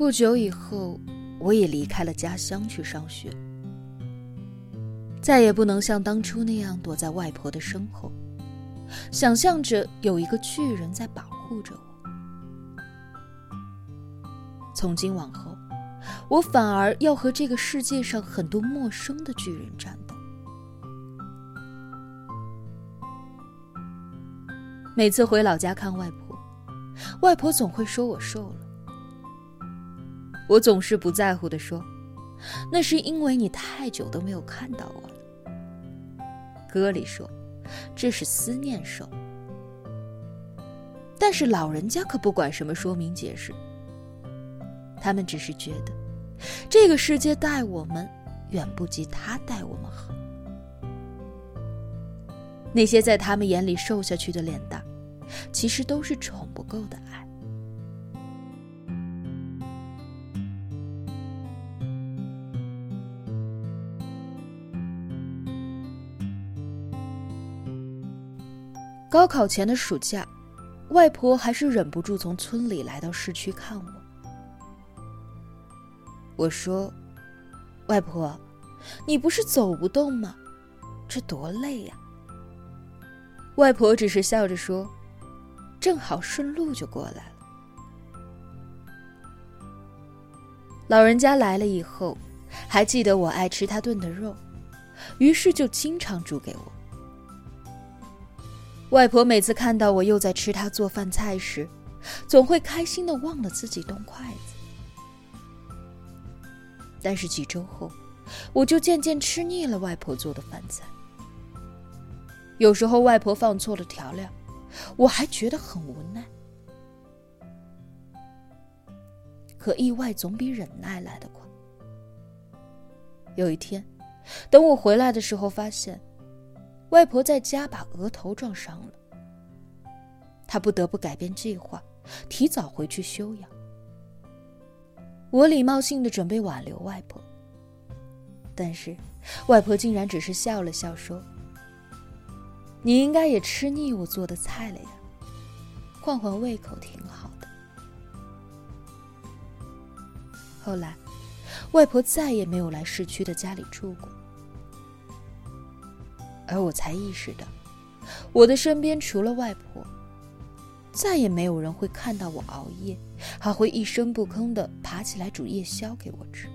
不久以后，我也离开了家乡去上学，再也不能像当初那样躲在外婆的身后，想象着有一个巨人在保护着我。从今往后，我反而要和这个世界上很多陌生的巨人战斗。每次回老家看外婆，外婆总会说我瘦了。我总是不在乎的说：“那是因为你太久都没有看到我了。”歌里说：“这是思念瘦。”但是老人家可不管什么说明解释，他们只是觉得这个世界待我们远不及他待我们好。那些在他们眼里瘦下去的脸蛋，其实都是宠不够的爱。高考前的暑假，外婆还是忍不住从村里来到市区看我。我说：“外婆，你不是走不动吗？这多累呀！”外婆只是笑着说：“正好顺路就过来了。”老人家来了以后，还记得我爱吃他炖的肉，于是就经常煮给我。外婆每次看到我又在吃她做饭菜时，总会开心的忘了自己动筷子。但是几周后，我就渐渐吃腻了外婆做的饭菜。有时候外婆放错了调料，我还觉得很无奈。可意外总比忍耐来得快。有一天，等我回来的时候，发现。外婆在家把额头撞伤了，她不得不改变计划，提早回去休养。我礼貌性的准备挽留外婆，但是外婆竟然只是笑了笑，说：“你应该也吃腻我做的菜了呀，换换胃口挺好的。”后来，外婆再也没有来市区的家里住过。而我才意识到，我的身边除了外婆，再也没有人会看到我熬夜，还会一声不吭的爬起来煮夜宵给我吃。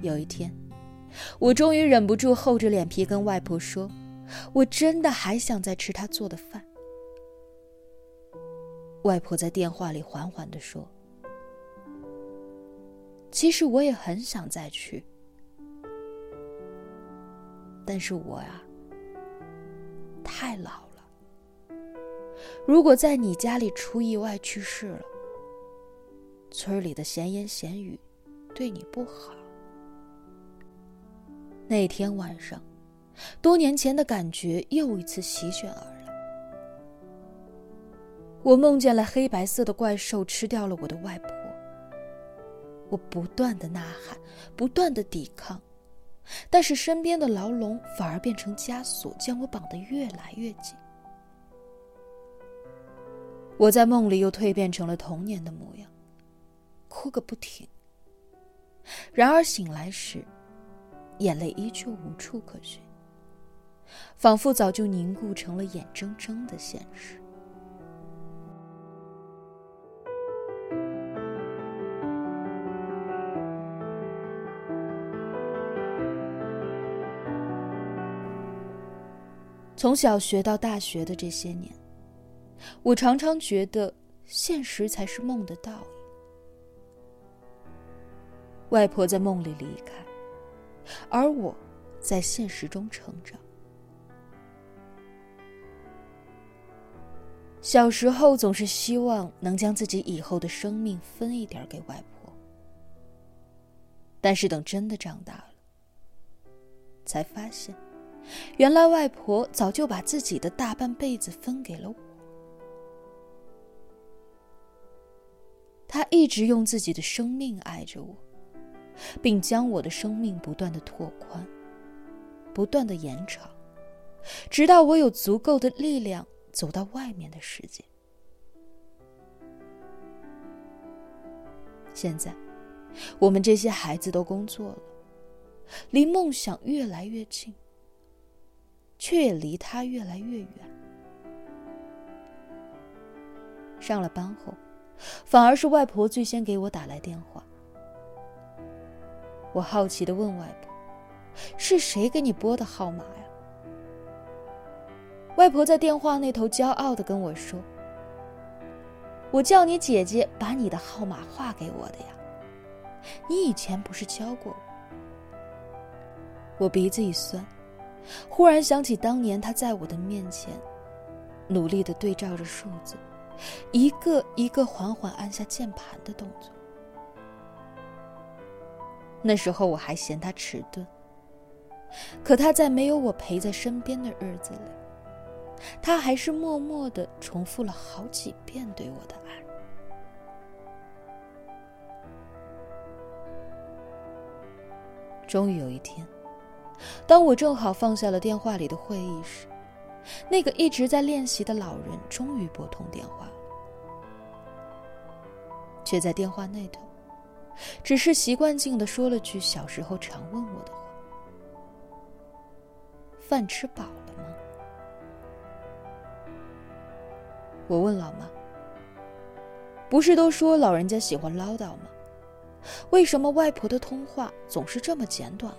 有一天，我终于忍不住厚着脸皮跟外婆说：“我真的还想再吃她做的饭。”外婆在电话里缓缓的说：“其实我也很想再去。”但是我呀，太老了。如果在你家里出意外去世了，村里的闲言闲语对你不好。那天晚上，多年前的感觉又一次席卷而来。我梦见了黑白色的怪兽吃掉了我的外婆。我不断的呐喊，不断的抵抗。但是身边的牢笼反而变成枷锁，将我绑得越来越紧。我在梦里又蜕变成了童年的模样，哭个不停。然而醒来时，眼泪依旧无处可寻，仿佛早就凝固成了眼睁睁的现实。从小学到大学的这些年，我常常觉得现实才是梦的倒影。外婆在梦里离开，而我在现实中成长。小时候总是希望能将自己以后的生命分一点给外婆，但是等真的长大了，才发现。原来外婆早就把自己的大半辈子分给了我，她一直用自己的生命爱着我，并将我的生命不断的拓宽，不断的延长，直到我有足够的力量走到外面的世界。现在，我们这些孩子都工作了，离梦想越来越近，却也离他越来越远。上了班后，反而是外婆最先给我打来电话。我好奇的问外婆：“是谁给你拨的号码呀？”外婆在电话那头骄傲的跟我说：“我叫你姐姐把你的号码划给我的呀，你以前不是教过我？”我鼻子一酸，忽然想起当年他在我的面前，努力的对照着数字，一个一个缓缓按下键盘的动作。那时候我还嫌他迟钝，可他在没有我陪在身边的日子里。他还是默默的重复了好几遍对我的爱。终于有一天，当我正好放下了电话里的会议时，那个一直在练习的老人终于拨通电话，却在电话那头，只是习惯性的说了句小时候常问我的话：“饭吃饱了吗？”我问老妈：“不是都说老人家喜欢唠叨吗？为什么外婆的通话总是这么简短？”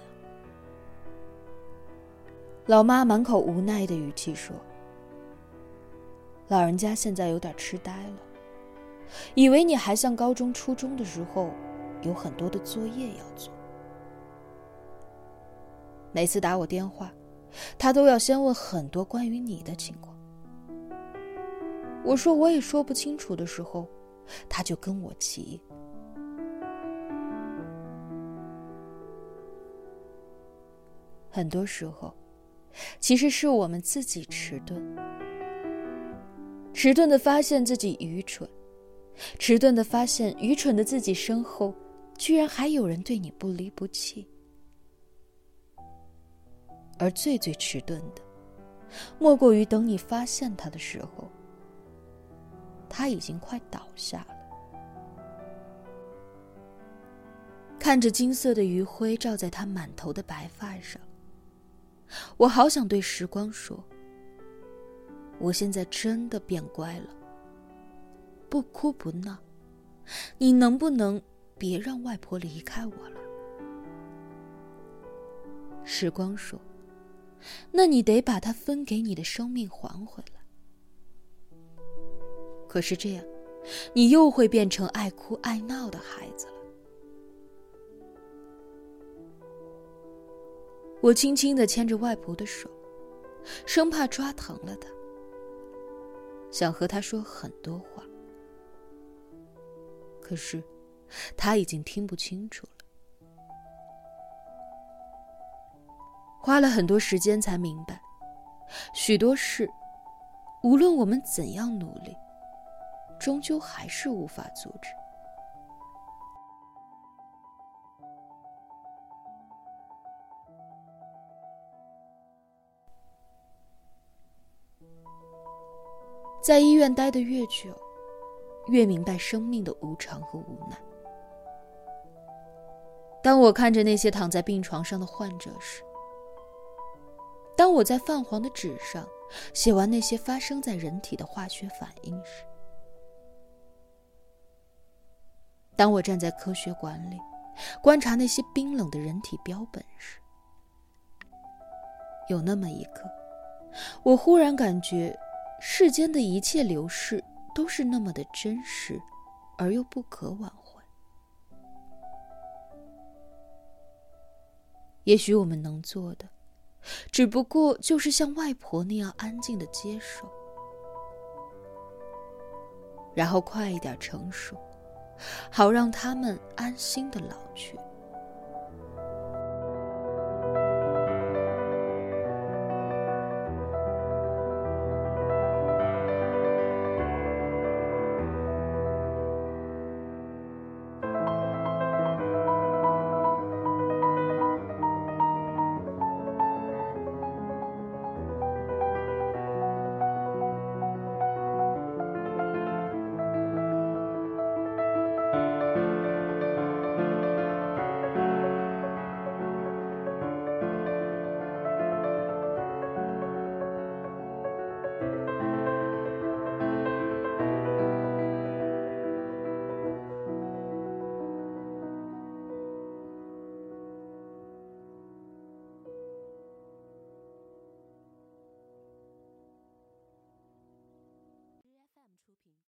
老妈满口无奈的语气说：“老人家现在有点痴呆了，以为你还像高中、初中的时候，有很多的作业要做。每次打我电话，他都要先问很多关于你的情况。”我说我也说不清楚的时候，他就跟我急。很多时候，其实是我们自己迟钝，迟钝的发现自己愚蠢，迟钝的发现愚蠢的自己身后，居然还有人对你不离不弃。而最最迟钝的，莫过于等你发现他的时候。他已经快倒下了，看着金色的余晖照在他满头的白发上，我好想对时光说：“我现在真的变乖了，不哭不闹，你能不能别让外婆离开我了？”时光说：“那你得把他分给你的生命还回来。”可是这样，你又会变成爱哭爱闹的孩子了。我轻轻的牵着外婆的手，生怕抓疼了她，想和她说很多话，可是她已经听不清楚了。花了很多时间才明白，许多事，无论我们怎样努力。终究还是无法阻止。在医院待得越久，越明白生命的无常和无奈。当我看着那些躺在病床上的患者时，当我在泛黄的纸上写完那些发生在人体的化学反应时，当我站在科学馆里，观察那些冰冷的人体标本时，有那么一刻，我忽然感觉，世间的一切流逝都是那么的真实，而又不可挽回。也许我们能做的，只不过就是像外婆那样安静的接受，然后快一点成熟。好让他们安心的老去。